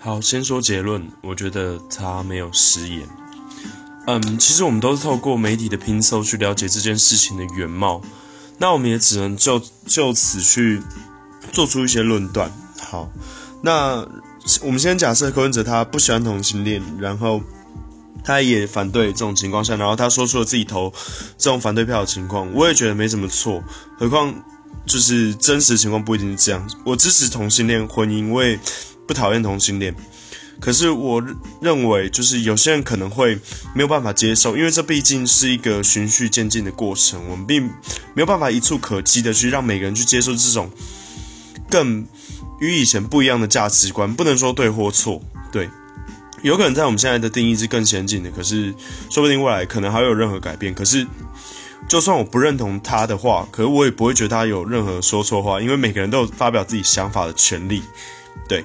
好，先说结论，我觉得他没有失言。嗯，其实我们都是透过媒体的拼凑去了解这件事情的原貌，那我们也只能就就此去做出一些论断。好，那我们先假设柯文哲他不喜欢同性恋，然后他也反对这种情况下，然后他说出了自己投这种反对票的情况，我也觉得没什么错。何况就是真实情况不一定是这样，我支持同性恋婚姻，我也不讨厌同性恋。可是我认为，就是有些人可能会没有办法接受，因为这毕竟是一个循序渐进的过程，我们并没有办法一触可及的去让每个人去接受这种更与以前不一样的价值观。不能说对或错，对，有可能在我们现在的定义是更先进的，可是说不定未来可能还会有任何改变。可是就算我不认同他的话，可是我也不会觉得他有任何说错话，因为每个人都有发表自己想法的权利，对。